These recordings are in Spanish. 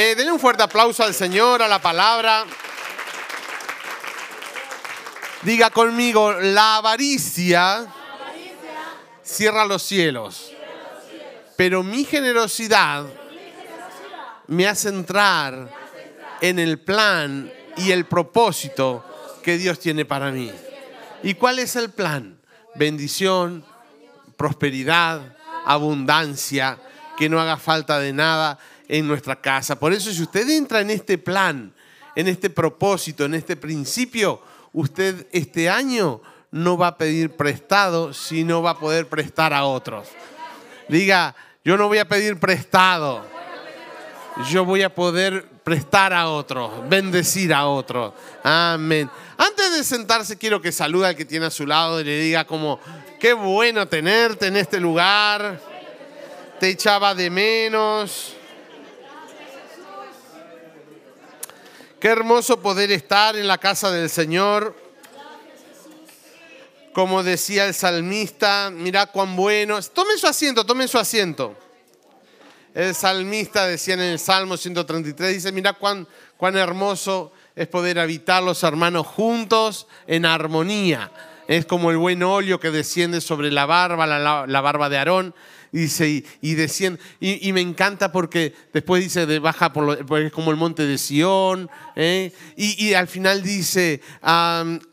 Eh, denle un fuerte aplauso al Señor, a la palabra. Diga conmigo, la avaricia cierra los cielos, pero mi generosidad me hace entrar en el plan y el propósito que Dios tiene para mí. ¿Y cuál es el plan? Bendición, prosperidad, abundancia, que no haga falta de nada en nuestra casa. Por eso si usted entra en este plan, en este propósito, en este principio, usted este año no va a pedir prestado, sino va a poder prestar a otros. Diga, yo no voy a pedir prestado, yo voy a poder prestar a otros, bendecir a otros. Amén. Antes de sentarse, quiero que salude al que tiene a su lado y le diga como, qué bueno tenerte en este lugar. Te echaba de menos. Qué hermoso poder estar en la casa del Señor. Como decía el salmista, mira cuán bueno. Tomen su asiento, tomen su asiento. El salmista decía en el Salmo 133, dice, mira cuán, cuán hermoso es poder habitar los hermanos juntos en armonía. Es como el buen óleo que desciende sobre la barba, la barba de Aarón dice, y, y Y, me encanta porque después dice, baja por es como el monte de Sión. ¿eh? Y, al final dice,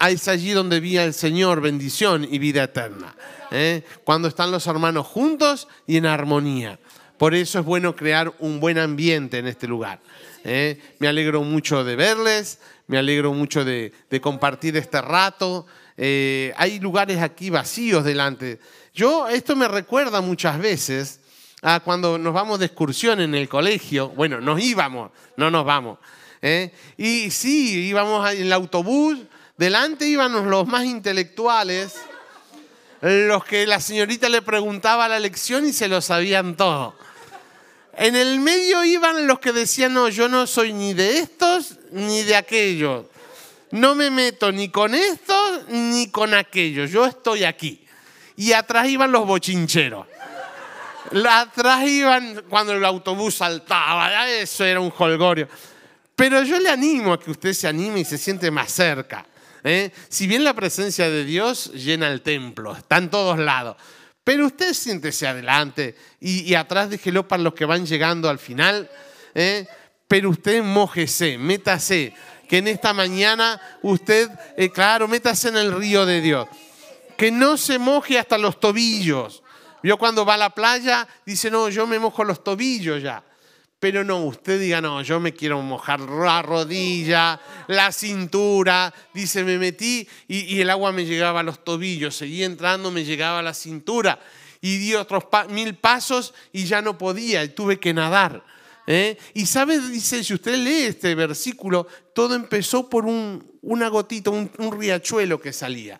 es allí donde vía el Señor bendición y vida eterna. ¿eh? Cuando están los hermanos juntos y en armonía. Por eso es bueno crear un buen ambiente en este lugar. ¿eh? Me alegro mucho de verles, me alegro mucho de compartir este rato. Hay lugares aquí vacíos delante yo, esto me recuerda muchas veces a cuando nos vamos de excursión en el colegio. Bueno, nos íbamos, no nos vamos. ¿eh? Y sí, íbamos en el autobús, delante íbamos los más intelectuales, los que la señorita le preguntaba la lección y se lo sabían todo. En el medio iban los que decían, no, yo no soy ni de estos ni de aquellos. No me meto ni con estos ni con aquellos. Yo estoy aquí y atrás iban los bochincheros. Atrás iban cuando el autobús saltaba, eso era un holgorio. Pero yo le animo a que usted se anime y se siente más cerca. ¿eh? Si bien la presencia de Dios llena el templo, está en todos lados, pero usted siéntese adelante y, atrás déjelo para los que van llegando al final. ¿eh? Pero usted mójese, métase, que en esta mañana usted, eh, claro, métase en el río de Dios que no se moje hasta los tobillos. Yo cuando va a la playa dice, no, yo me mojo los tobillos ya. Pero no, usted diga, no, yo me quiero mojar la rodilla, la cintura. Dice, me metí y, el agua me llegaba a los tobillos, seguía entrando, me llegaba a la cintura. Y di otros mil pasos y ya no podía, y tuve que nadar. ¿Eh? Y sabe, dice, si usted lee este versículo, todo empezó por un, una gotita, un riachuelo que salía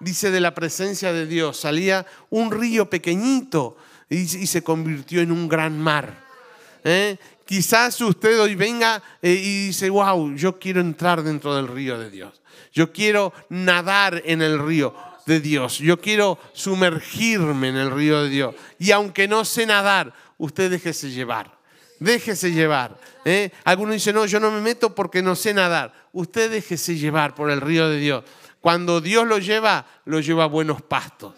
dice, de la presencia de Dios. Salía un río pequeñito y, se convirtió en un gran mar. ¿eh? Quizás usted hoy venga eh, y dice, wow, yo quiero entrar dentro del río de Dios. Yo quiero nadar en el río de Dios. Yo quiero sumergirme en el río de Dios. Y aunque no sé nadar, usted déjese llevar. Déjese llevar. ¿eh? Algunos dicen, no, yo no me meto porque no sé nadar. Usted déjese llevar por el río de Dios. Cuando Dios lo lleva, lo lleva a buenos pastos.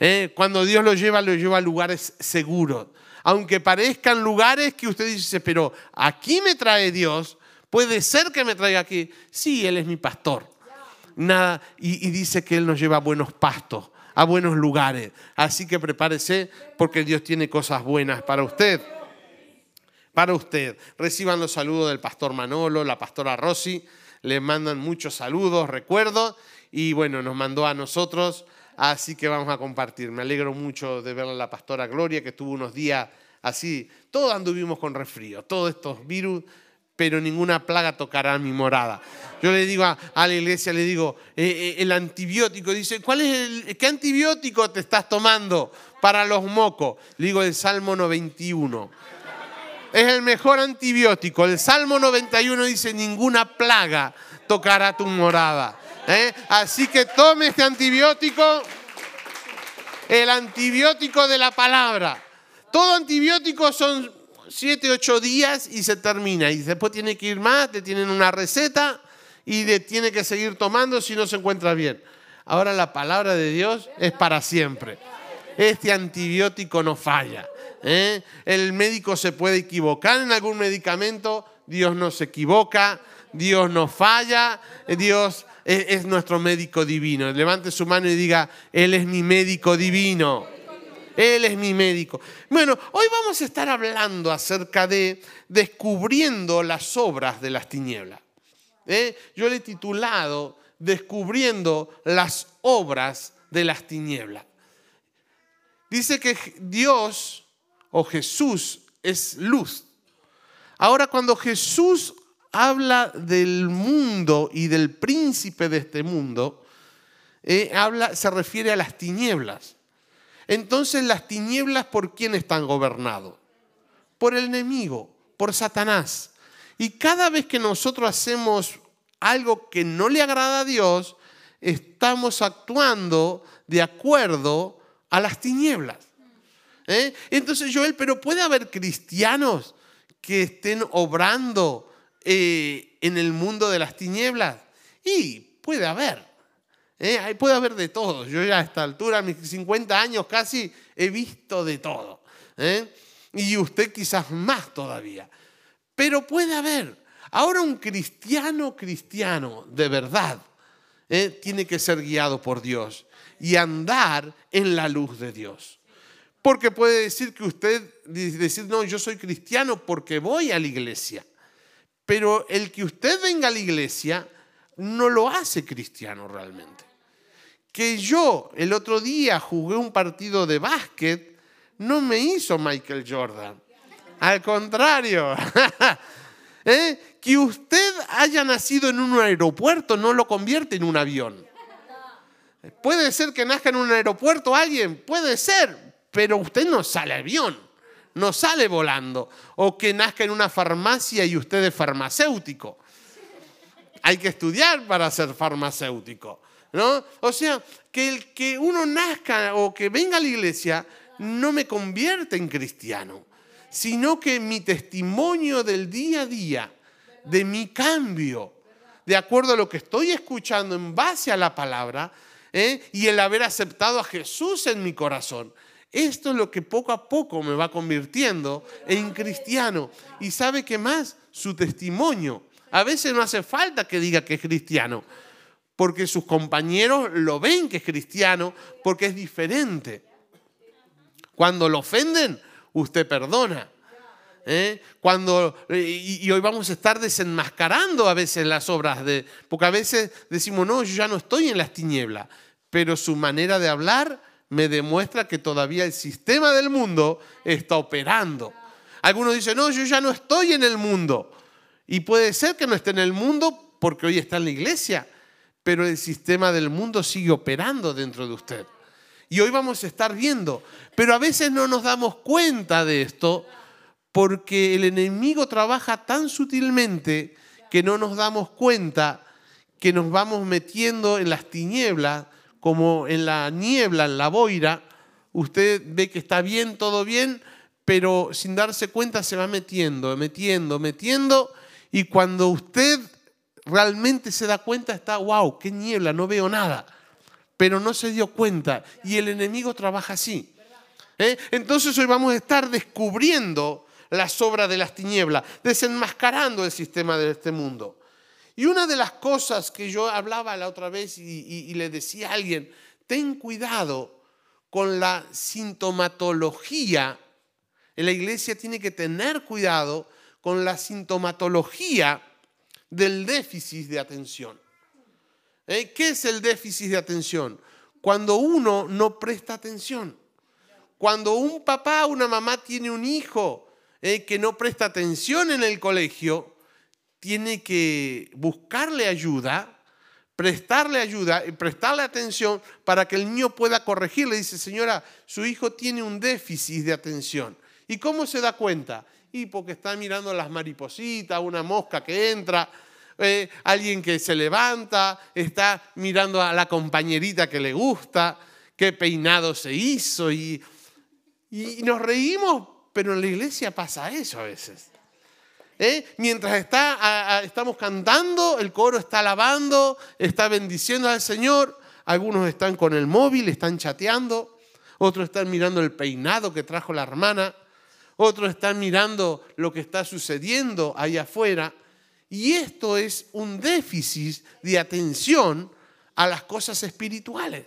¿Eh? Cuando Dios lo lleva, lo lleva a lugares seguros. Aunque parezcan lugares que usted dice, pero aquí me trae Dios, puede ser que me traiga aquí. Sí, Él es mi pastor. Nada, y, y dice que Él nos lleva a buenos pastos, a buenos lugares. Así que prepárese porque Dios tiene cosas buenas para usted. Para usted. Reciban los saludos del pastor Manolo, la pastora Rosy le mandan muchos saludos, recuerdo, y bueno, nos mandó a nosotros, así que vamos a compartir. Me alegro mucho de ver a la pastora Gloria, que estuvo unos días así, todos anduvimos con resfrío, todos estos virus, pero ninguna plaga tocará mi morada. Yo le digo a, la iglesia, le digo, eh, eh, el antibiótico, dice, ¿cuál es el, qué antibiótico te estás tomando para los mocos? Le digo el Salmo 91 es el mejor antibiótico. El Salmo 91 dice, ninguna plaga tocará tu morada. ¿eh? Así que tome este antibiótico, el antibiótico de la palabra. Todo antibiótico son siete, ocho días y se termina. Y después tiene que ir más, le tienen una receta y le tiene que seguir tomando si no se encuentra bien. Ahora la palabra de Dios es para siempre. Este antibiótico no falla. ¿Eh? El médico se puede equivocar en algún medicamento, Dios no se equivoca, Dios no falla, Dios es, es nuestro médico divino. Levante su mano y diga, Él es mi médico divino. Él es mi médico. Bueno, hoy vamos a estar hablando acerca de descubriendo las obras de las tinieblas. ¿Eh? Yo le he titulado Descubriendo las obras de las tinieblas. Dice que Dios o Jesús es luz. Ahora cuando Jesús habla del mundo y del príncipe de este mundo, eh, habla, se refiere a las tinieblas. Entonces las tinieblas, ¿por quién están gobernados? Por el enemigo, por Satanás. Y cada vez que nosotros hacemos algo que no le agrada a Dios, estamos actuando de acuerdo a las tinieblas. ¿Eh? Entonces, Joel, pero puede haber cristianos que estén obrando eh, en el mundo de las tinieblas. Y puede haber. ¿eh? Puede haber de todo. Yo ya a esta altura, a mis 50 años casi, he visto de todo. ¿eh? Y usted quizás más todavía. Pero puede haber. Ahora un cristiano cristiano de verdad tiene que ser guiado por Dios y andar en la luz de Dios. Porque puede decir que usted, decir, no, yo soy cristiano porque voy a la iglesia. Pero el que usted venga a la iglesia no lo hace cristiano realmente que yo el otro día jugué un partido de básquet no me hizo Michael Jordan. Al contrario, ¿eh? que usted haya nacido en un aeropuerto no lo convierte en un avión. Puede ser que nazca en un aeropuerto alguien, puede ser, pero usted no sale avión, no sale volando. O que nazca en una farmacia y usted es farmacéutico. Hay que estudiar para ser farmacéutico. ¿no? O sea, que el que uno nazca o que venga a la iglesia no me convierte en cristiano, sino que mi testimonio del día a día, de mi cambio, de acuerdo a lo que estoy escuchando en base a la palabra ¿eh? y el haber aceptado a Jesús en mi corazón. Esto es lo que poco a poco me va convirtiendo en cristiano. ¿Y sabe qué más? Su testimonio. A veces no hace falta que diga que es cristiano porque sus compañeros lo ven que es cristiano, porque es diferente. Cuando lo ofenden, usted perdona. ¿eh? Cuando, y, hoy vamos a estar desenmascarando a veces las obras de, porque a veces decimos, no, yo ya no estoy en las tinieblas, pero su manera de hablar me demuestra que todavía el sistema del mundo está operando. Algunos dicen, no, yo ya no estoy en el mundo. Y puede ser que no esté en el mundo porque hoy está en la iglesia, pero el sistema del mundo sigue operando dentro de usted. Y hoy vamos a estar viendo, pero a veces no nos damos cuenta de esto porque el enemigo trabaja tan sutilmente que no nos damos cuenta que nos vamos metiendo en las tinieblas, como en la niebla, en la boira. Usted ve que está bien, todo bien, pero sin darse cuenta se va metiendo, metiendo, metiendo, y cuando usted realmente se da cuenta, está, wow, qué niebla, no veo nada. Pero no se dio cuenta y el enemigo trabaja así. ¿Eh? Entonces hoy vamos a estar descubriendo las obras de las tinieblas, desenmascarando el sistema de este mundo. Y una de las cosas que yo hablaba la otra vez y, le decía a alguien, ten cuidado con la sintomatología. La iglesia tiene que tener cuidado con la sintomatología del déficit de atención. ¿Eh? ¿Qué es el déficit de atención? Cuando uno no presta atención. Cuando un papá o una mamá tiene un hijo ¿eh? que no presta atención en el colegio, tiene que buscarle ayuda, prestarle ayuda y prestarle atención para que el niño pueda corregirle. Dice, señora, su hijo tiene un déficit de atención. ¿Y cómo se da cuenta? Y porque está mirando las maripositas, una mosca que entra, eh, alguien que se levanta, está mirando a la compañerita que le gusta, qué peinado se hizo y, y nos reímos pero en la iglesia pasa eso a veces. ¿Eh? Mientras está, estamos cantando, el coro está alabando, está bendiciendo al Señor. Algunos están con el móvil, están chateando. Otros están mirando el peinado que trajo la hermana. Otros están mirando lo que está sucediendo ahí afuera. Y esto es un déficit de atención a las cosas espirituales.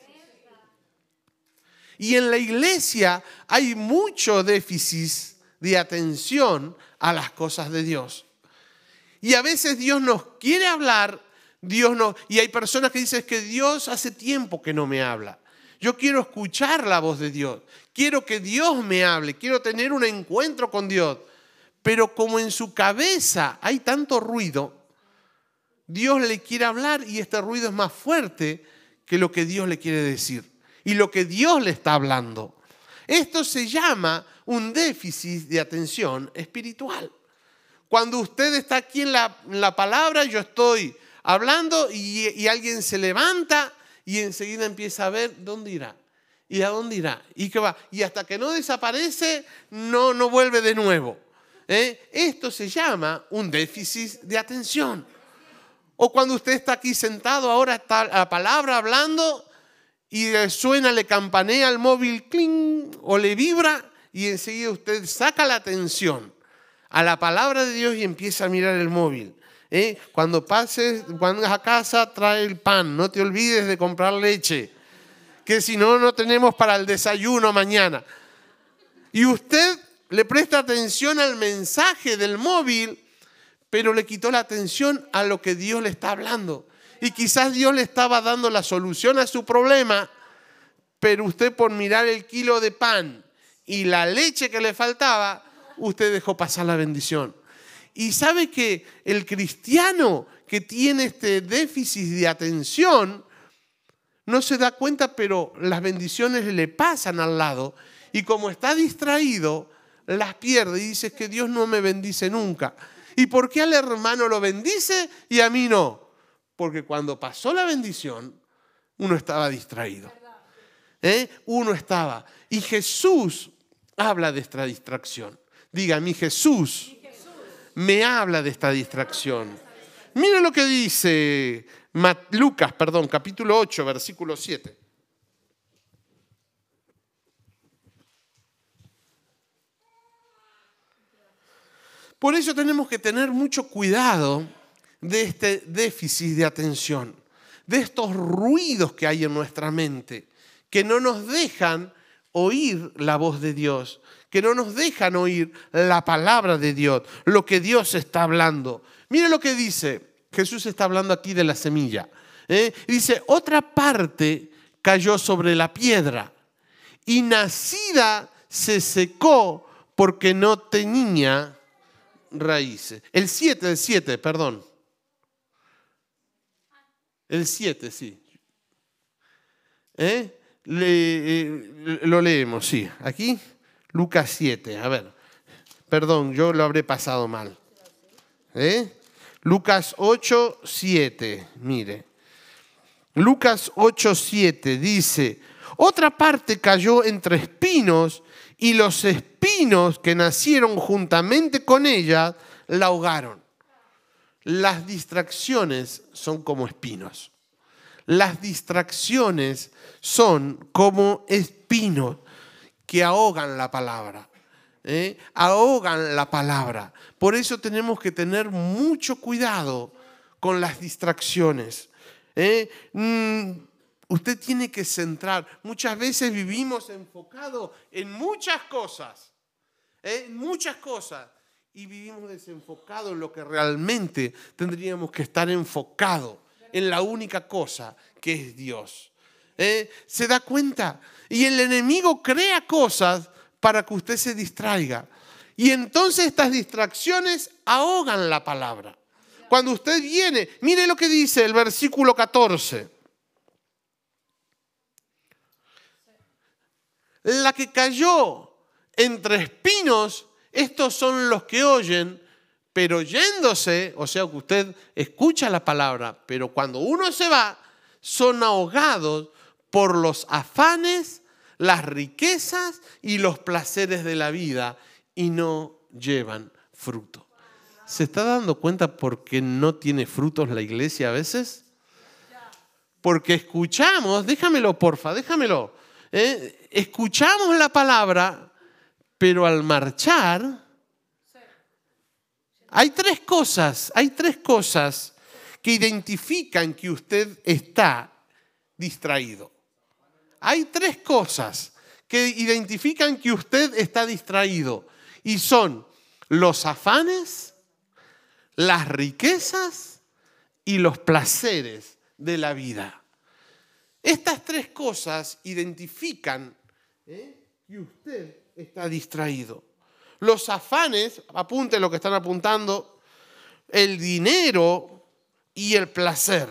Y en la iglesia hay mucho déficit de atención a las cosas de Dios. Y a veces Dios nos quiere hablar, Dios no, y hay personas que dicen que Dios hace tiempo que no me habla. Yo quiero escuchar la voz de Dios, quiero que Dios me hable, quiero tener un encuentro con Dios. Pero como en su cabeza hay tanto ruido, Dios le quiere hablar y este ruido es más fuerte que lo que Dios le quiere decir y lo que Dios le está hablando. Esto se llama un déficit de atención espiritual. Cuando usted está aquí en la, palabra, yo estoy hablando y, alguien se levanta y enseguida empieza a ver dónde irá. ¿Y a dónde irá? ¿Y qué va? Y hasta que no desaparece, no, no vuelve de nuevo. ¿eh? Esto se llama un déficit de atención. O cuando usted está aquí sentado, ahora está la palabra hablando y le suena, le campanea el móvil, cling, o le vibra y enseguida usted saca la atención a la palabra de Dios y empieza a mirar el móvil. ¿eh? Cuando pases, cuando a casa, trae el pan, no te olvides de comprar leche, que si no, no tenemos para el desayuno mañana. Y usted le presta atención al mensaje del móvil, pero le quitó la atención a lo que Dios le está hablando y quizás Dios le estaba dando la solución a su problema, pero usted por mirar el kilo de pan y la leche que le faltaba, usted dejó pasar la bendición. Y sabe que el cristiano que tiene este déficit de atención no se da cuenta, pero las bendiciones le pasan al lado y como está distraído, las pierde y dice que Dios no me bendice nunca. ¿Y por qué al hermano lo bendice y a mí no? Porque cuando pasó la bendición, uno estaba distraído. ¿Eh? Uno estaba. Y Jesús habla de esta distracción. Diga, mi Jesús me habla de esta distracción. Mira lo que dice Lucas, perdón, capítulo 8, versículo 7. Por eso tenemos que tener mucho cuidado de este déficit de atención, de estos ruidos que hay en nuestra mente, que no nos dejan oír la voz de Dios, que no nos dejan oír la palabra de Dios, lo que Dios está hablando. Mire lo que dice, Jesús está hablando aquí de la semilla. ¿eh? Dice, otra parte cayó sobre la piedra y nacida se secó porque no tenía raíces. El 7, el 7, perdón. El 7, sí. ¿Eh? Eh, lo leemos, sí. Aquí, Lucas 7. A ver, perdón, yo lo habré pasado mal. ¿Eh? Lucas 8, 7. Mire. Lucas 8, 7 dice, otra parte cayó entre espinos y los espinos que nacieron juntamente con ella la ahogaron. Las distracciones son como espinos. Las distracciones son como espinos que ahogan la palabra. ¿eh? Ahogan la palabra. Por eso tenemos que tener mucho cuidado con las distracciones. ¿eh? Mm, usted tiene que centrar. Muchas veces vivimos enfocados en muchas cosas. ¿eh? Muchas cosas y vivimos desenfocados en lo que realmente tendríamos que estar enfocados en la única cosa que es Dios. ¿Eh? ¿Se da cuenta? Y el enemigo crea cosas para que usted se distraiga. Y entonces estas distracciones ahogan la palabra. Cuando usted viene, mire lo que dice el versículo 14. La que cayó entre espinos estos son los que oyen, pero yéndose, o sea que usted escucha la palabra, pero cuando uno se va, son ahogados por los afanes, las riquezas y los placeres de la vida y no llevan fruto. ¿Se está dando cuenta por qué no tiene frutos la iglesia a veces? Porque escuchamos, déjamelo porfa, déjamelo. ¿eh? Escuchamos la palabra, pero al marchar, hay tres cosas, hay tres cosas que identifican que usted está distraído. Hay tres cosas que identifican que usted está distraído y son los afanes, las riquezas y los placeres de la vida. Estas tres cosas identifican ¿eh? que usted está distraído. Los afanes, apunte lo que están apuntando, el dinero y el placer.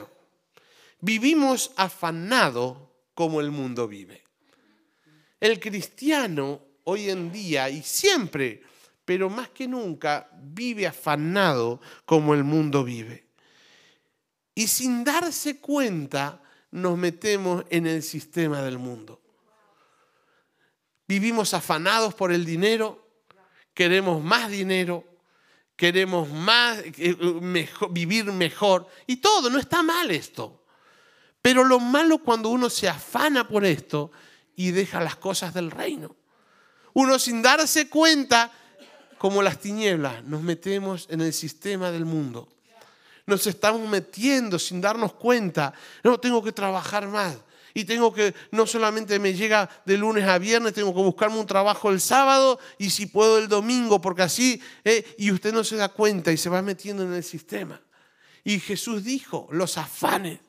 Vivimos afanado como el mundo vive. El cristiano hoy en día y siempre, pero más que nunca, vive afanado como el mundo vive. Y sin darse cuenta nos metemos en el sistema del mundo. Vivimos afanados por el dinero, queremos más dinero, queremos más, eh, vivir mejor. Y todo, no está mal esto. Pero lo malo cuando uno se afana por esto y deja las cosas del reino. Uno sin darse cuenta, como las tinieblas, nos metemos en el sistema del mundo. Nos estamos metiendo sin darnos cuenta. No, tengo que trabajar más. Y tengo que, no solamente me llega de lunes a viernes, tengo que buscarme un trabajo el sábado y si puedo el domingo, porque así, eh, y usted no se da cuenta y se va metiendo en el sistema. Y Jesús dijo, los afanes,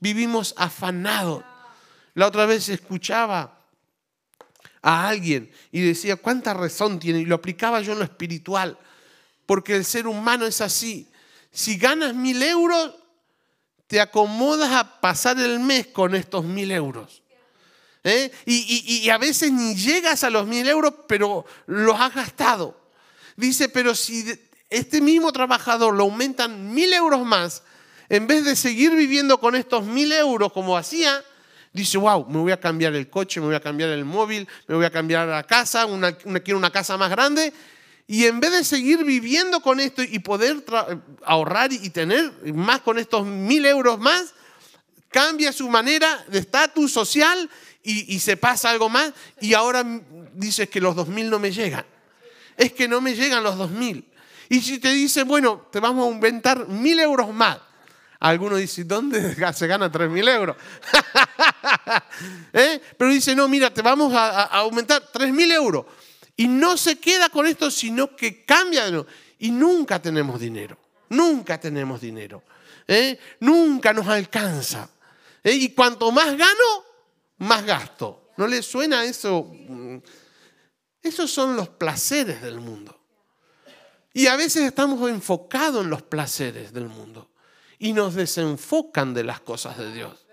vivimos afanados. La otra vez escuchaba a alguien y decía, ¿cuánta razón tiene? Y lo aplicaba yo en lo espiritual, porque el ser humano es así. Si ganas mil euros, te acomodas a pasar el mes con estos mil euros. ¿eh? Y, a veces ni llegas a los mil euros, pero los has gastado. Dice, pero si este mismo trabajador lo aumentan mil euros más, en vez de seguir viviendo con estos mil euros como hacía, dice, wow, me voy a cambiar el coche, me voy a cambiar el móvil, me voy a cambiar la casa, una, quiero una casa más grande. Y en vez de seguir viviendo con esto y poder ahorrar y tener más con estos mil euros más, cambia su manera de estatus social y, se pasa algo más y ahora dices que los dos mil no me llegan. Es que no me llegan los dos mil. Y si te dice, bueno, te vamos a inventar mil euros más, algunos dicen, ¿dónde se gana 3.000 euros? ¿Eh? Pero dice, no, mira, te vamos a, aumentar 3.000 euros. Y no se queda con esto, sino que cambia. Y nunca tenemos dinero. Nunca tenemos dinero. ¿Eh? Nunca nos alcanza. ¿Eh? Y cuanto más gano, más gasto. ¿No le suena eso? Mm. Esos son los placeres del mundo. Y a veces estamos enfocados en los placeres del mundo y nos desenfocan de las cosas de Dios.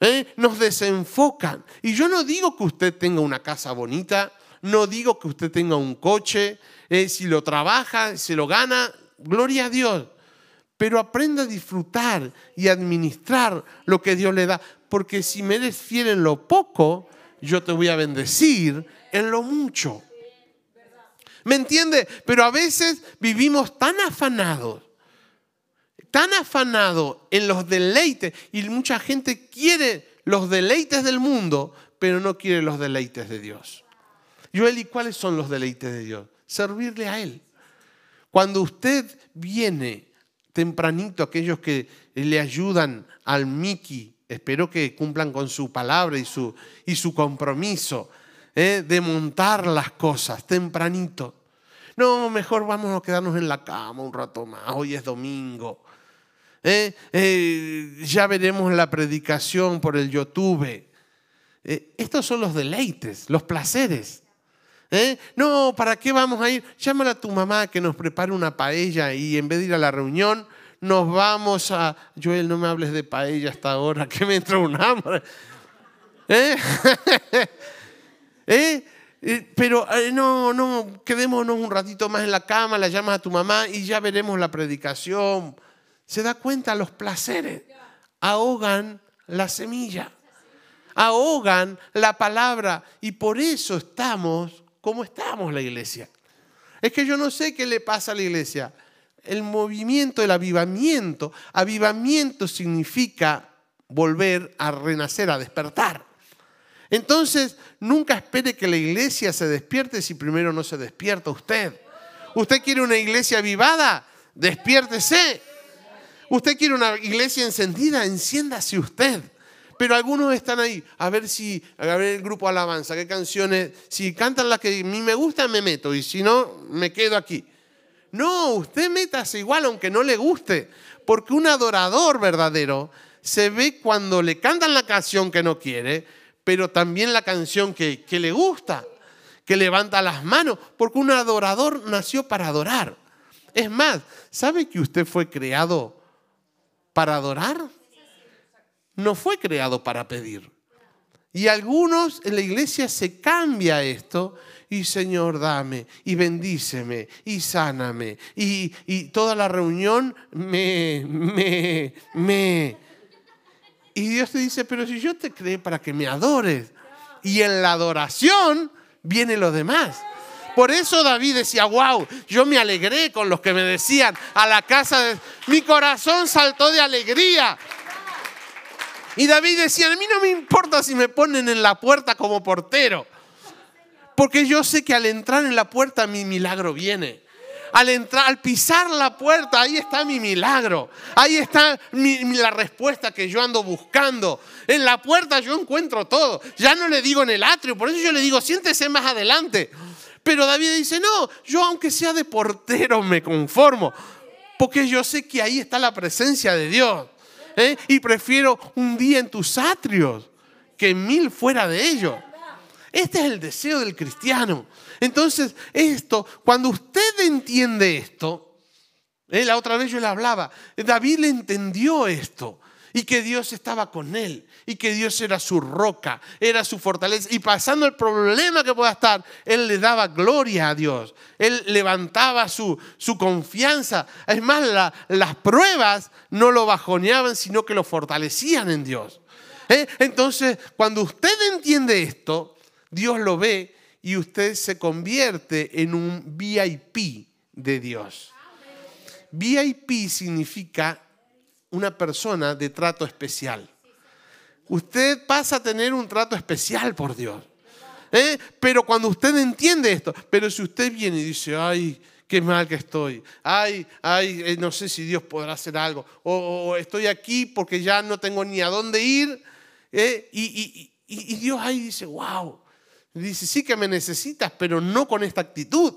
¿Eh? Nos desenfocan. Y yo no digo que usted tenga una casa bonita, no digo que usted tenga un coche, eh, si lo trabaja, si lo gana, gloria a Dios. Pero aprenda a disfrutar y administrar lo que Dios le da. Porque si me eres fiel en lo poco, yo te voy a bendecir en lo mucho. ¿Me entiende? Pero a veces vivimos tan afanados tan afanado en los deleites y mucha gente quiere los deleites del mundo, pero no quiere los deleites de Dios. Joel, ¿y cuáles son los deleites de Dios? Servirle a Él. Cuando usted viene tempranito, aquellos que le ayudan al Miki, espero que cumplan con su palabra y su, y su compromiso ¿eh? de montar las cosas tempranito. No, mejor vamos a quedarnos en la cama un rato más, hoy es domingo. ¿eh? Eh, ya veremos la predicación por el YouTube. Estos son los deleites, los placeres. No, ¿para qué vamos a ir? Llámala a tu mamá que nos prepare una paella y en vez de ir a la reunión, nos vamos a... Joel, no me hables de paella hasta ahora, que me entra un hambre. Pero no, no, quedémonos un ratito más en la cama, la llamas a tu mamá y ya veremos la predicación. Se da cuenta, los placeres ahogan la semilla, ahogan la palabra y por eso estamos cómo estamos la iglesia. Es que yo no sé qué le pasa a la iglesia. El movimiento, el avivamiento. Avivamiento significa volver a renacer, a despertar. Entonces, nunca espere que la iglesia se despierte si primero no se despierta usted. ¿Usted quiere una iglesia avivada? Despiértese. ¿Usted quiere una iglesia encendida? Enciéndase usted. Pero algunos están ahí, a ver si, a ver el grupo alabanza, qué canciones, si cantan las que a mí me gustan, me meto, y si no, me quedo aquí. No, usted métase igual aunque no le guste, porque un adorador verdadero se ve cuando le cantan la canción que no quiere, pero también la canción que, que le gusta, que levanta las manos, porque un adorador nació para adorar. Es más, ¿sabe que usted fue creado para adorar? No fue creado para pedir. Y algunos en la iglesia se cambia esto y Señor dame y bendíceme y sáname y, y toda la reunión me, me, me. Y Dios te dice, pero si yo te creé para que me adores. Y en la adoración viene lo demás. Por eso David decía, wow, yo me alegré con los que me decían a la casa de... Mi corazón saltó de alegría y David decía, a mí no me importa si me ponen en la puerta como portero, porque yo sé que al entrar en la puerta mi milagro viene. Al entrar, al pisar la puerta, ahí está mi milagro. Ahí está la respuesta que yo ando buscando. En la puerta yo encuentro todo. Ya no le digo en el atrio, por eso yo le digo, siéntese más adelante. Pero David dice, no, yo aunque sea de portero me conformo, porque yo sé que ahí está la presencia de Dios. ¿Eh? y prefiero un día en tus atrios que mil fuera de ellos. Este es el deseo del cristiano. Entonces, esto, cuando usted entiende esto, ¿eh? la otra vez yo le hablaba, David le entendió esto y que Dios estaba con él y que Dios era su roca, era su fortaleza. Y pasando el problema que pueda estar, él le daba gloria a Dios, él levantaba su, su confianza. Es más, las pruebas no lo bajoneaban, sino que lo fortalecían en Dios. ¿Eh? Entonces, cuando usted entiende esto, Dios lo ve y usted se convierte en un VIP de Dios. VIP significa una persona de trato especial. Usted pasa a tener un trato especial por Dios. ¿eh? Pero cuando usted entiende esto, pero si usted viene y dice, ay, qué mal que estoy, ay, ay, eh, no sé si Dios podrá hacer algo, o, estoy aquí porque ya no tengo ni a dónde ir, ¿eh? y, y Dios ahí dice, wow, dice, sí que me necesitas, pero no con esta actitud.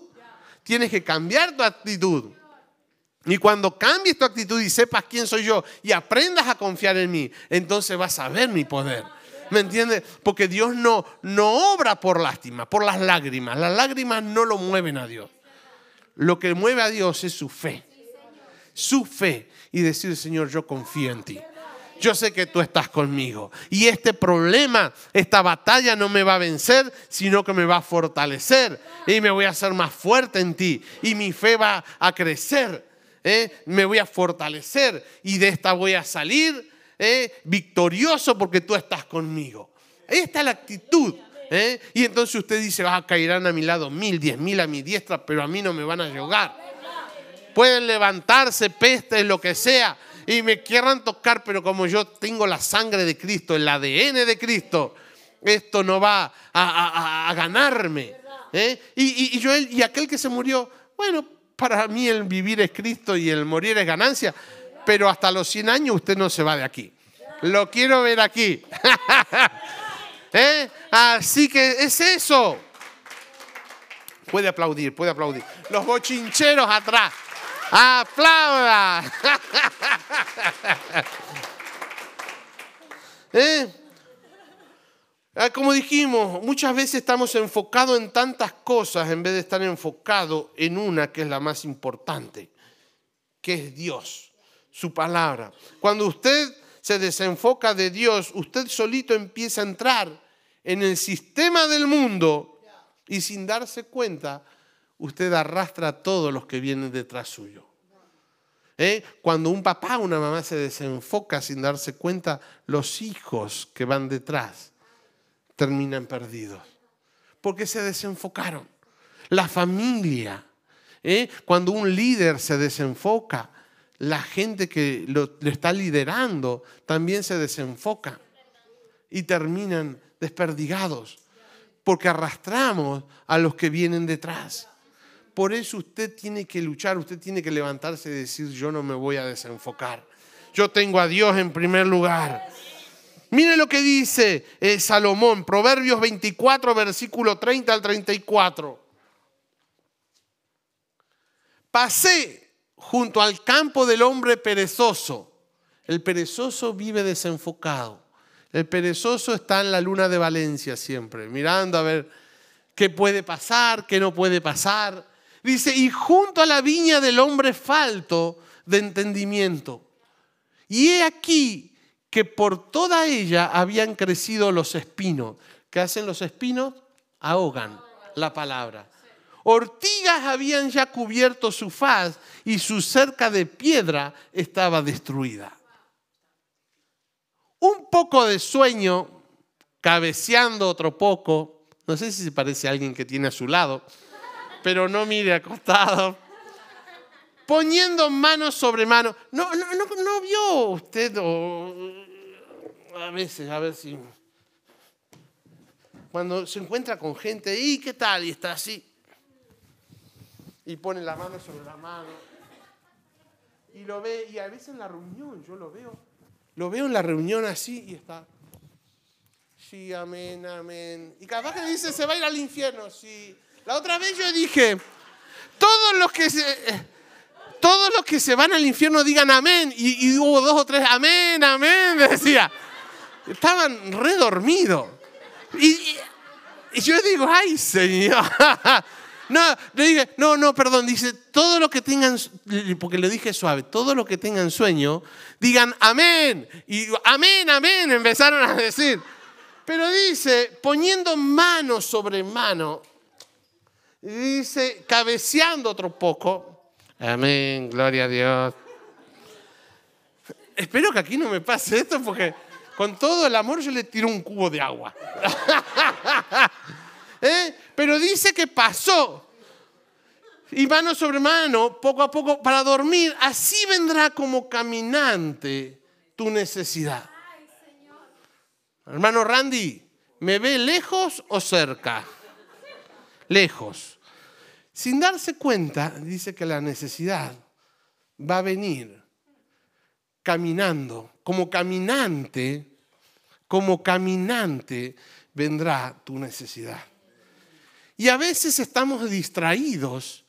Tienes que cambiar tu actitud. Y cuando cambies tu actitud y sepas quién soy yo y aprendas a confiar en mí, entonces vas a ver mi poder. ¿Me entiendes? Porque Dios no, no obra por lástima, por las lágrimas. Las lágrimas no lo mueven a Dios. Lo que mueve a Dios es su fe. Su fe. Y decir, Señor, yo confío en ti. Yo sé que tú estás conmigo. Y este problema, esta batalla no me va a vencer, sino que me va a fortalecer. Y me voy a hacer más fuerte en ti. Y mi fe va a crecer. ¿Eh? me voy a fortalecer y de esta voy a salir ¿eh? victorioso porque tú estás conmigo. Esta es la actitud. ¿eh? Y entonces usted dice, ah, caerán a mi lado mil, diez mil a mi diestra, pero a mí no me van a llegar. Pueden levantarse pestes, lo que sea, y me quieran tocar, pero como yo tengo la sangre de Cristo, el ADN de Cristo, esto no va a, ganarme. Y, y, y aquel que se murió, bueno, para mí el vivir es Cristo y el morir es ganancia, pero hasta los 100 años usted no se va de aquí. Lo quiero ver aquí. ¿Eh? Así que es eso. Puede aplaudir, puede aplaudir. Los bochincheros atrás. Aplauda. ¿Eh? Ah, como dijimos, muchas veces estamos enfocados en tantas cosas en vez de estar enfocados en una que es la más importante, que es Dios, su palabra. Cuando usted se desenfoca de Dios, usted solito empieza a entrar en el sistema del mundo y sin darse cuenta, usted arrastra a todos los que vienen detrás suyo. ¿Eh? Cuando un papá o una mamá se desenfoca sin darse cuenta, los hijos que van detrás terminan perdidos. Porque se desenfocaron. la familia. ¿eh? Cuando un líder se desenfoca, la gente que lo, está liderando también se desenfoca y terminan desperdigados porque arrastramos a los que vienen detrás. Por eso usted tiene que luchar, usted tiene que levantarse y decir, yo no me voy a desenfocar. Yo tengo a Dios en primer lugar. Mire lo que dice eh, Salomón, Proverbios 24, versículo 30 al 34. Pasé junto al campo del hombre perezoso. El perezoso vive desenfocado. El perezoso está en la luna de Valencia siempre, mirando a ver qué puede pasar, qué no puede pasar. Dice, y junto a la viña del hombre falto de entendimiento. Y he aquí que por toda ella habían crecido los espinos. ¿Qué hacen los espinos? Ahogan la palabra. Ortigas habían ya cubierto su faz y su cerca de piedra estaba destruida. Un poco de sueño, cabeceando otro poco, no sé si se parece a alguien que tiene a su lado, pero no mire acostado, poniendo manos sobre manos. No, no, no, vio usted, a veces, a ver si, cuando se encuentra con gente, ¿y qué tal? Y está así y pone la mano sobre la mano. Y lo ve, y a veces en la reunión, yo lo veo, lo veo en la reunión así y está. Sí, amén, amén. Y cada vez que dice, se va a ir al infierno, sí. La otra vez yo dije, todos los que se, todos los que se van al infierno digan amén. Y, hubo dos o tres, amén, amén, decía. Estaban redormidos. Y, y yo digo, ay, Señor. No, le dije, no, no, perdón, dice, todo lo que tengan, porque le dije suave, todo lo que tengan sueño, digan amén. Y amén, amén, empezaron a decir. Pero dice, poniendo mano sobre mano, dice, cabeceando otro poco, amén, gloria a Dios. Espero que aquí no me pase esto porque con todo el amor yo le tiro un cubo de agua. ¿Eh? Pero dice que pasó. Y mano sobre mano, poco a poco, para dormir. Así vendrá como caminante tu necesidad. Hermano Randy, ¿me ve lejos o cerca? Lejos. Sin darse cuenta, dice que la necesidad va a venir caminando, como caminante, como caminante vendrá tu necesidad. Y a veces estamos distraídos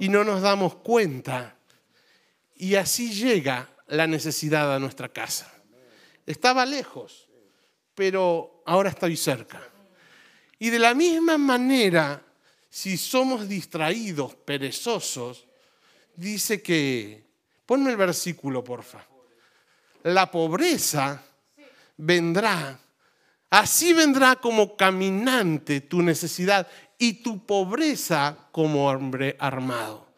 y no nos damos cuenta. Y así llega la necesidad a nuestra casa. Estaba lejos, pero ahora estoy cerca. Y de la misma manera, si somos distraídos, perezosos, dice que, ponme el versículo, porfa. La pobreza vendrá, así vendrá como caminante tu necesidad y tu pobreza como hombre armado.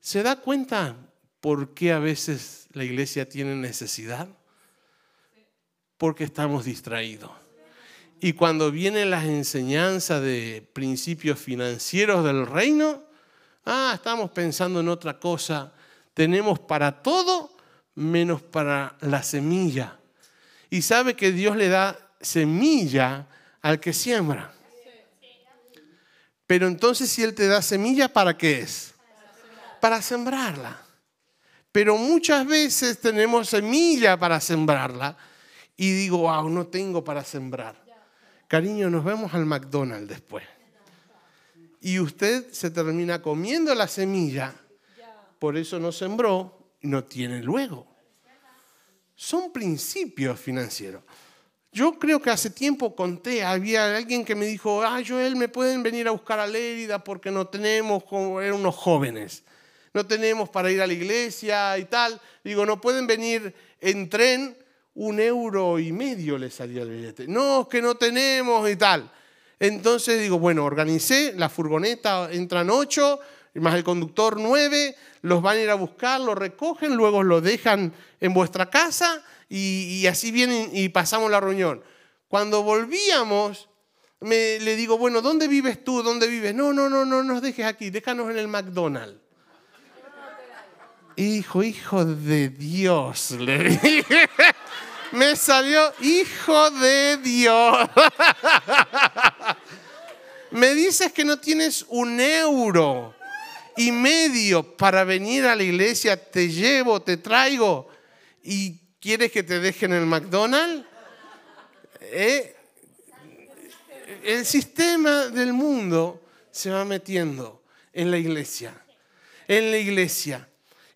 ¿Se da cuenta por qué a veces la iglesia tiene necesidad? Porque estamos distraídos. Y cuando vienen las enseñanzas de principios financieros del reino, ah, estamos pensando en otra cosa. Tenemos para todo menos para la semilla. Y sabe que Dios le da semilla al que siembra. Pero entonces si Él te da semilla, ¿para qué es? Para sembrarla. Pero muchas veces tenemos semilla para sembrarla y digo, wow, no tengo para sembrar. Cariño, nos vemos al McDonald's después. Y usted se termina comiendo la semilla, por eso no sembró y no tiene luego. Son principios financieros. Yo creo que hace tiempo conté, había alguien que me dijo, ah, Joel, me pueden venir a buscar a Lérida porque no tenemos, como eran unos jóvenes, no tenemos para ir a la iglesia y tal. Digo, no pueden venir en tren, un euro y medio le salía el billete. No, que no tenemos y tal. Entonces digo, bueno, organicé, la furgoneta entran ocho, más el conductor nueve, los van a ir a buscar, lo recogen, luego lo dejan en vuestra casa y, así vienen y pasamos la reunión. Cuando volvíamos, me, le digo, bueno, ¿dónde vives tú? ¿Dónde vives? No, no, no, no nos dejes aquí, déjanos en el McDonald's. Hijo, hijo de Dios, le dije. Me salió hijo de Dios. Me dices que no tienes un euro y medio para venir a la iglesia, te llevo, te traigo y quieres que te dejen en el McDonald's. ¿Eh? El sistema del mundo se va metiendo en la iglesia, en la iglesia.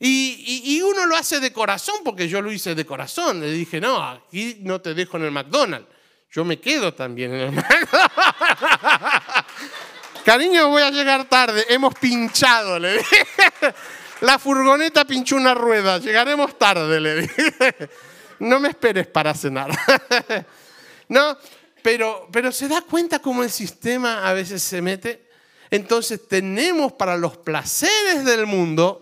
Y, uno lo hace de corazón, porque yo lo hice de corazón. Le dije, no, aquí no te dejo en el McDonald's. Yo me quedo también en el McDonald's. Cariño, voy a llegar tarde. Hemos pinchado, le dije. La furgoneta pinchó una rueda. Llegaremos tarde, le dije. No me esperes para cenar. No, pero, pero se da cuenta cómo el sistema a veces se mete. Entonces tenemos para los placeres del mundo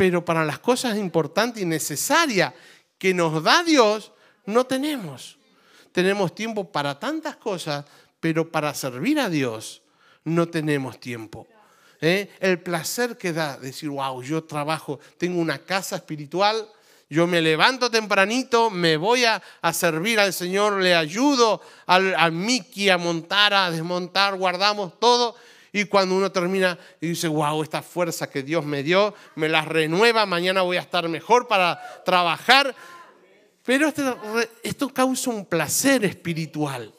pero para las cosas importantes y necesarias que nos da Dios, no tenemos. Tenemos tiempo para tantas cosas, pero para servir a Dios no tenemos tiempo. ¿Eh? El placer que da decir, wow, yo trabajo, tengo una casa espiritual, yo me levanto tempranito, me voy a, servir al Señor, le ayudo a Miki a montar, a desmontar, guardamos todo y cuando uno termina y dice, wow, esta fuerza que Dios me dio, me la renueva, mañana voy a estar mejor para trabajar. Pero esto, esto causa un placer espiritual.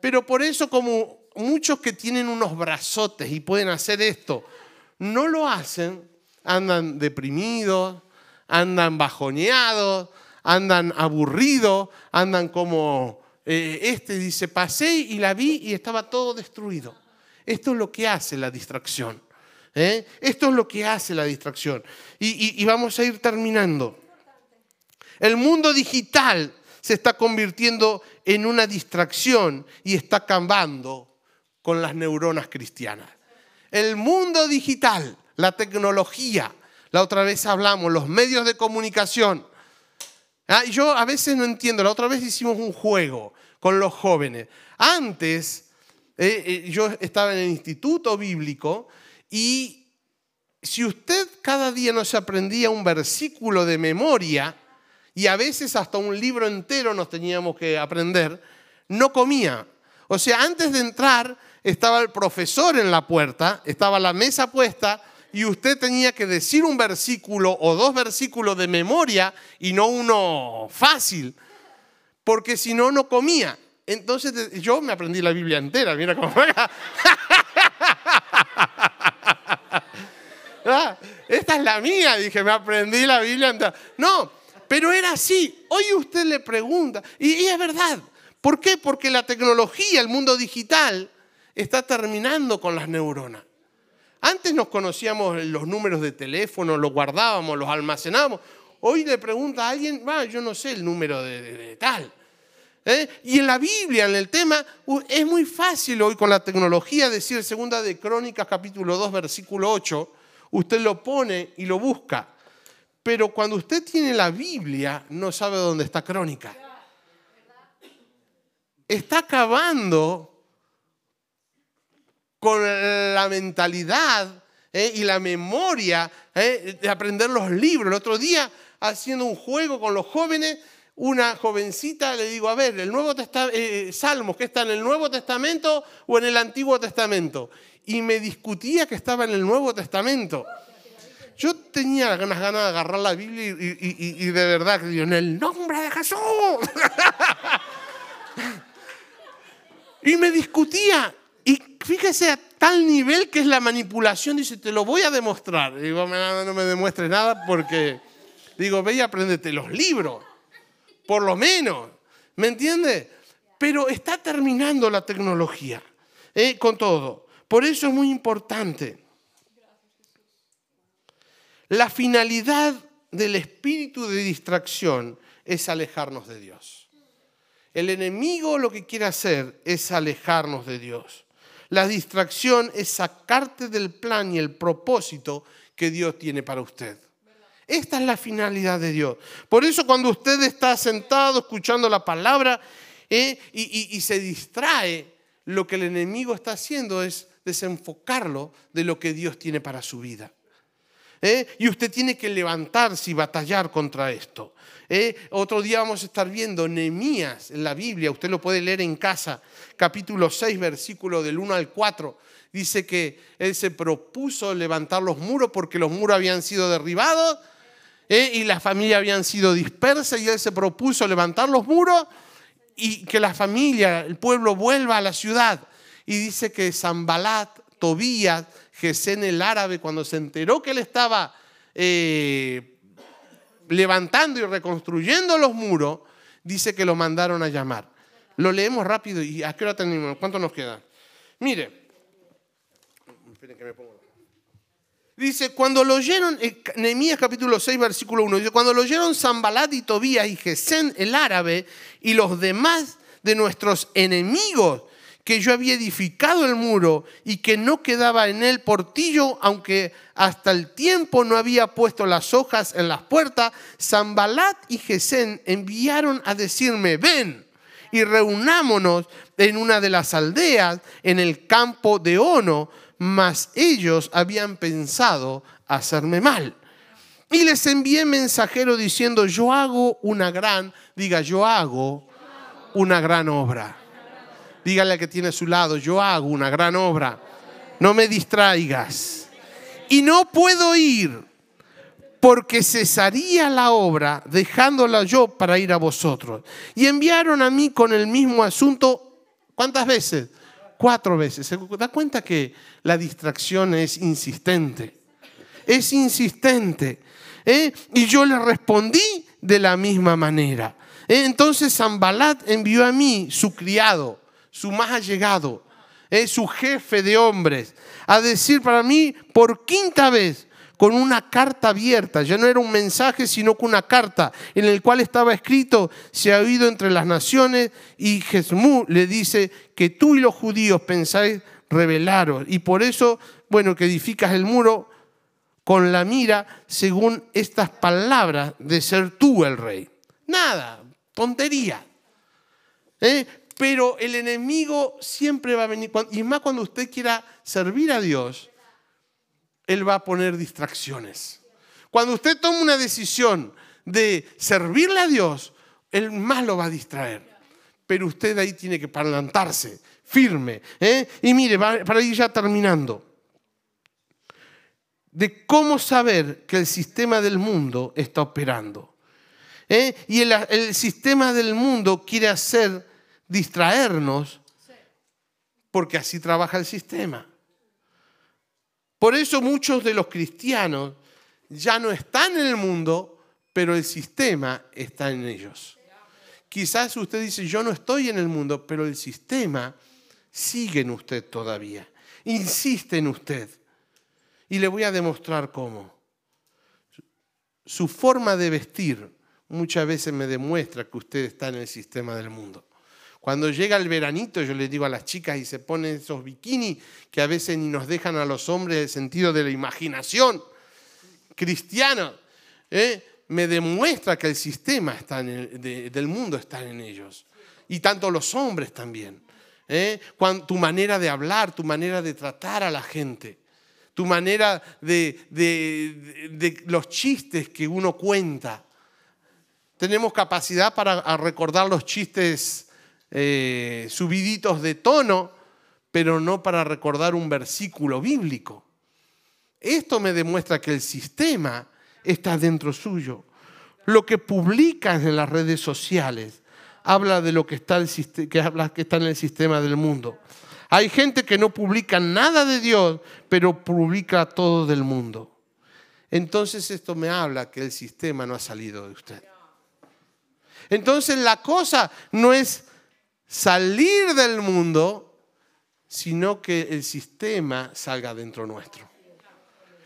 Pero por eso como muchos que tienen unos brazotes y pueden hacer esto, no lo hacen, andan deprimidos, andan bajoneados, andan aburridos, andan como eh, este dice, pasé y la vi y estaba todo destruido. Esto es lo que hace la distracción. ¿eh? Esto es lo que hace la distracción. Y, vamos a ir terminando. El mundo digital se está convirtiendo en una distracción y está acabando con las neuronas cristianas. El mundo digital, la tecnología, la otra vez hablamos, los medios de comunicación. Ah, yo a veces no entiendo, la otra vez hicimos un juego con los jóvenes. Antes eh, eh, yo estaba en el instituto bíblico y si usted cada día no se aprendía un versículo de memoria, y a veces hasta un libro entero nos teníamos que aprender, no comía. O sea, antes de entrar estaba el profesor en la puerta, estaba la mesa puesta y usted tenía que decir un versículo o dos versículos de memoria y no uno fácil, porque si no, no comía. Entonces yo me aprendí la Biblia entera, mira cómo. Ah, esta es la mía, dije, me aprendí la Biblia entera. No, pero era así. Hoy usted le pregunta, y, es verdad. ¿Por qué? Porque la tecnología, el mundo digital, está terminando con las neuronas. Antes nos conocíamos los números de teléfono, los guardábamos, los almacenábamos. Hoy le pregunta a alguien, va, yo no sé el número de tal. ¿Eh? Y en la Biblia, en el tema, es muy fácil hoy con la tecnología decir segunda de Crónicas capítulo 2 versículo 8, usted lo pone y lo busca. Pero cuando usted tiene la Biblia, no sabe dónde está Crónica. Está acabando con la mentalidad ¿eh? y la memoria ¿eh? de aprender los libros. El otro día, haciendo un juego con los jóvenes, una jovencita, le digo, a ver, el Nuevo Testamento, eh, Salmos, ¿qué está en el Nuevo Testamento o en el Antiguo Testamento? Y me discutía que estaba en el Nuevo Testamento. Yo tenía unas ganas de agarrar la Biblia y, de verdad, digo, en el nombre de Jesús. y me discutía. Y fíjese a tal nivel que es la manipulación. Dice, te lo voy a demostrar. digo, no me demuestres nada porque, digo, ve y apréndete los libros por lo menos. ¿Me entiende? Pero está terminando la tecnología ¿eh? con todo. Por eso es muy importante. La finalidad del espíritu de distracción es alejarnos de Dios. El enemigo lo que quiere hacer es alejarnos de Dios. La distracción es sacarte del plan y el propósito que Dios tiene para usted. Esta es la finalidad de Dios. Por eso cuando usted está sentado escuchando la palabra ¿eh? y, se distrae, lo que el enemigo está haciendo es desenfocarlo de lo que Dios tiene para su vida. ¿eh? Y usted tiene que levantarse y batallar contra esto. ¿eh? Otro día vamos a estar viendo Nehemías en la Biblia, usted lo puede leer en casa, capítulo 6, versículo del 1 al 4. Dice que él se propuso levantar los muros porque los muros habían sido derribados ¿eh? y las familias habían sido dispersas y él se propuso levantar los muros y que la familia, el pueblo vuelva a la ciudad. Y dice que Zambalat, Tobías, Gesén el árabe, cuando se enteró que él estaba eh, levantando y reconstruyendo los muros, dice que lo mandaron a llamar. Lo leemos rápido y ¿a qué hora tenemos? ¿Cuánto nos queda? Mire, esperen que me pongo. Dice, cuando lo oyeron, eh, Nehemías capítulo 6, versículo 1, dice, cuando lo oyeron Zambalat y Tobías y Gesén el árabe y los demás de nuestros enemigos, que yo había edificado el muro y que no quedaba en él portillo, aunque hasta el tiempo no había puesto las hojas en las puertas, Zambalat y Gesén enviaron a decirme, ven y reunámonos en una de las aldeas en el campo de Ono, mas ellos habían pensado hacerme mal. Y les envié mensajero diciendo, yo hago una gran, diga, yo hago una gran obra. Dígale que tiene a su lado, yo hago una gran obra. No me distraigas. Y no puedo ir porque cesaría la obra dejándola yo para ir a vosotros. Y enviaron a mí con el mismo asunto, ¿cuántas veces? Cuatro veces. ¿Se da cuenta que la distracción es insistente? Es insistente. ¿eh? Y yo le respondí de la misma manera. ¿Eh? Entonces Zambalat envió a mí, su criado, su más allegado, ¿eh? su jefe de hombres, a decir para mí por quinta vez, con una carta abierta, ya no era un mensaje, sino con una carta en el cual estaba escrito, se ha oído entre las naciones y Jesmú le dice que tú y los judíos pensáis rebelaros y por eso, bueno, que edificas el muro con la mira según estas palabras de ser tú el rey. Nada, tontería. ¿Eh? Pero el enemigo siempre va a venir, y más cuando usted quiera servir a Dios, él va a poner distracciones. Cuando usted toma una decisión de servirle a Dios, Él más lo va a distraer. Pero usted ahí tiene que plantarse firme. ¿eh? Y mire, para ir ya terminando, de cómo saber que el sistema del mundo está operando. ¿eh? Y el sistema del mundo quiere hacer distraernos porque así trabaja el sistema. Por eso muchos de los cristianos ya no están en el mundo, pero el sistema está en ellos. Quizás usted dice, yo no estoy en el mundo, pero el sistema sigue en usted todavía. Insiste en usted. Y le voy a demostrar cómo. Su forma de vestir muchas veces me demuestra que usted está en el sistema del mundo. Cuando llega el veranito, yo le digo a las chicas y se ponen esos bikinis que a veces ni nos dejan a los hombres el sentido de la imaginación cristiana, ¿eh? me demuestra que el sistema está del mundo está en ellos. Y tanto los hombres también. ¿eh? tu manera de hablar, tu manera de tratar a la gente, tu manera de, de los chistes que uno cuenta. Tenemos capacidad para recordar los chistes eh, subiditos de tono, pero no para recordar un versículo bíblico. Esto me demuestra que el sistema está dentro suyo. Lo que publican en las redes sociales habla de lo que está, que está en el sistema del mundo. Hay gente que no publica nada de Dios, pero publica todo del mundo. Entonces esto me habla que el sistema no ha salido de usted. Entonces la cosa no es salir del mundo, sino que el sistema salga dentro nuestro.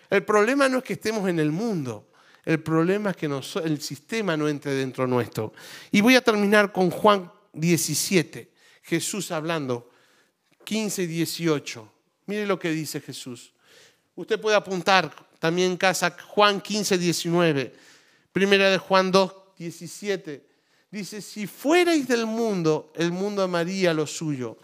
El problema no es que estemos en el mundo, el problema es que el sistema no entre dentro nuestro. Y voy a terminar con Juan 17, Jesús hablando, 15 y 18. Mire lo que dice Jesús. Usted puede apuntar también en casa Juan 15, 19, primera de Juan 2, 17 Dice, si fuerais del mundo, el mundo amaría lo suyo.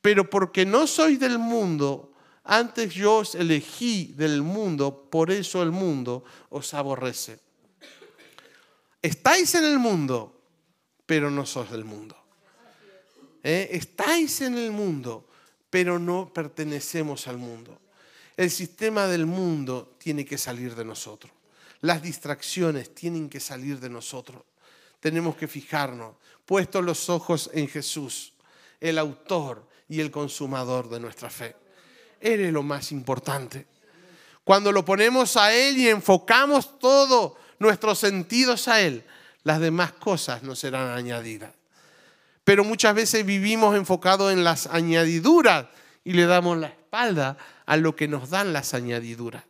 Pero porque no sois del mundo, antes yo os elegí del mundo, por eso el mundo os aborrece. Estáis en el mundo, pero no sois del mundo. ¿Eh? Estáis en el mundo, pero no pertenecemos al mundo. El sistema del mundo tiene que salir de nosotros. Las distracciones tienen que salir de nosotros. Tenemos que fijarnos, puestos los ojos en Jesús, el autor y el consumador de nuestra fe. Él es lo más importante. Cuando lo ponemos a Él y enfocamos todos nuestros sentidos a Él, las demás cosas no serán añadidas. Pero muchas veces vivimos enfocados en las añadiduras y le damos la espalda a lo que nos dan las añadiduras.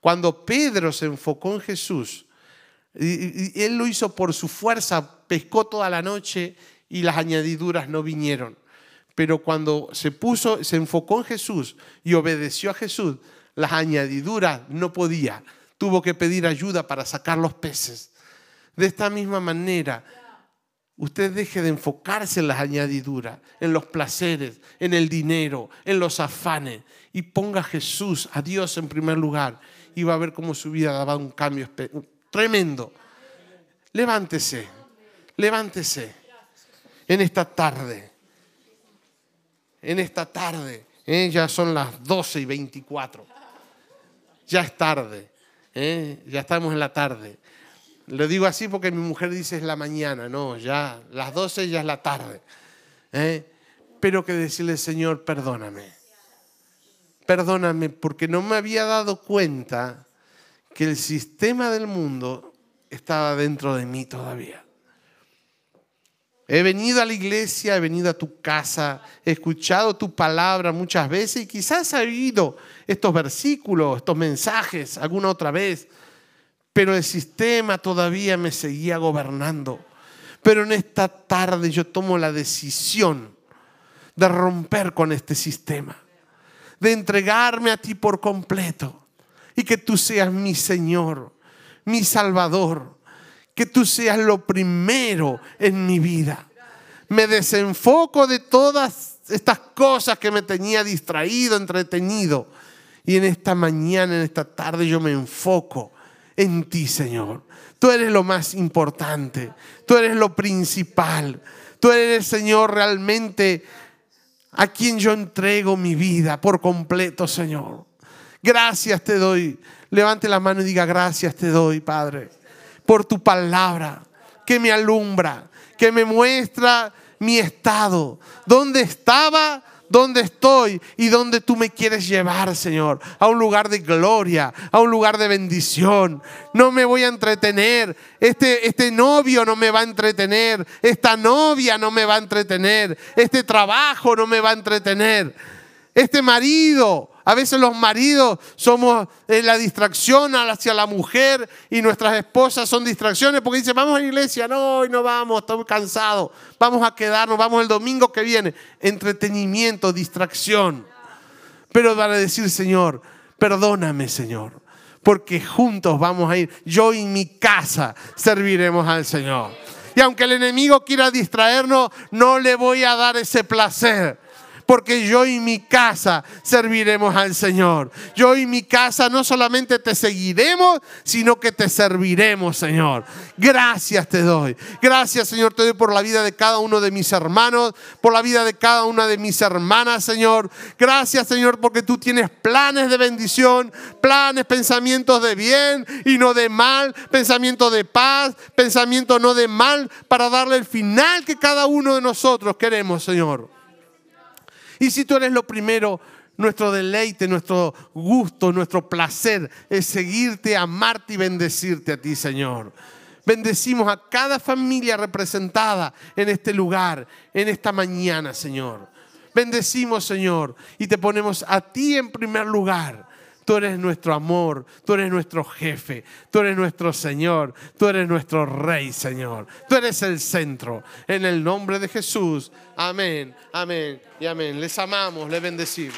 Cuando Pedro se enfocó en Jesús, él lo hizo por su fuerza, pescó toda la noche y las añadiduras no vinieron. Pero cuando se puso, se enfocó en Jesús y obedeció a Jesús, las añadiduras no podía. Tuvo que pedir ayuda para sacar los peces. De esta misma manera, usted deje de enfocarse en las añadiduras, en los placeres, en el dinero, en los afanes y ponga a Jesús, a Dios en primer lugar y va a ver cómo su vida daba un cambio tremendo. Levántese, levántese en esta tarde, en esta tarde, ¿eh? ya son las 12 y 24, ya es tarde, ¿eh? ya estamos en la tarde. Lo digo así porque mi mujer dice es la mañana, no, ya las 12 ya es la tarde. ¿eh? Pero que decirle, Señor, perdóname. Perdóname porque no me había dado cuenta que el sistema del mundo estaba dentro de mí todavía. He venido a la iglesia, he venido a tu casa, he escuchado tu palabra muchas veces y quizás he oído estos versículos, estos mensajes alguna otra vez, pero el sistema todavía me seguía gobernando. Pero en esta tarde yo tomo la decisión de romper con este sistema, de entregarme a ti por completo y que tú seas mi Señor, mi Salvador, que tú seas lo primero en mi vida. Me desenfoco de todas estas cosas que me tenía distraído, entretenido. Y en esta mañana, en esta tarde, yo me enfoco en ti, Señor. Tú eres lo más importante, tú eres lo principal, tú eres, Señor, realmente a quien yo entrego mi vida por completo, Señor. Gracias te doy. Levante la mano y diga, gracias te doy, Padre, por tu palabra que me alumbra, que me muestra mi estado, dónde estaba dónde estoy y dónde tú me quieres llevar, Señor. A un lugar de gloria, a un lugar de bendición. No me voy a entretener. Este, este novio no me va a entretener. Esta novia no me va a entretener. Este trabajo no me va a entretener. Este marido a veces los maridos somos eh, la distracción hacia la mujer y nuestras esposas son distracciones porque dicen, vamos a la iglesia, no, hoy no vamos, estamos cansados, vamos a quedarnos, vamos el domingo que viene. Entretenimiento, distracción. Pero van a decir, Señor, perdóname, Señor, porque juntos vamos a ir, yo y mi casa serviremos al Señor. Y aunque el enemigo quiera distraernos, no le voy a dar ese placer porque yo y mi casa serviremos al Señor. Yo y mi casa no solamente te seguiremos, sino que te serviremos, Señor. Gracias te doy. Gracias, Señor, te doy por la vida de cada uno de mis hermanos, por la vida de cada una de mis hermanas, Señor. Gracias, Señor, porque tú tienes planes de bendición, planes, pensamientos de bien y no de mal, pensamientos de paz, pensamientos no de mal, para darle el final que cada uno de nosotros queremos, Señor. Y si tú eres lo primero, nuestro deleite, nuestro gusto, nuestro placer es seguirte, amarte y bendecirte a ti, Señor. Bendecimos a cada familia representada en este lugar, en esta mañana, Señor. Bendecimos, Señor, y te ponemos a ti en primer lugar. Tú eres nuestro amor, tú eres nuestro jefe, tú eres nuestro Señor, tú eres nuestro Rey, Señor. Tú eres el centro. En el nombre de Jesús. Amén, amén y amén. Les amamos, les bendecimos.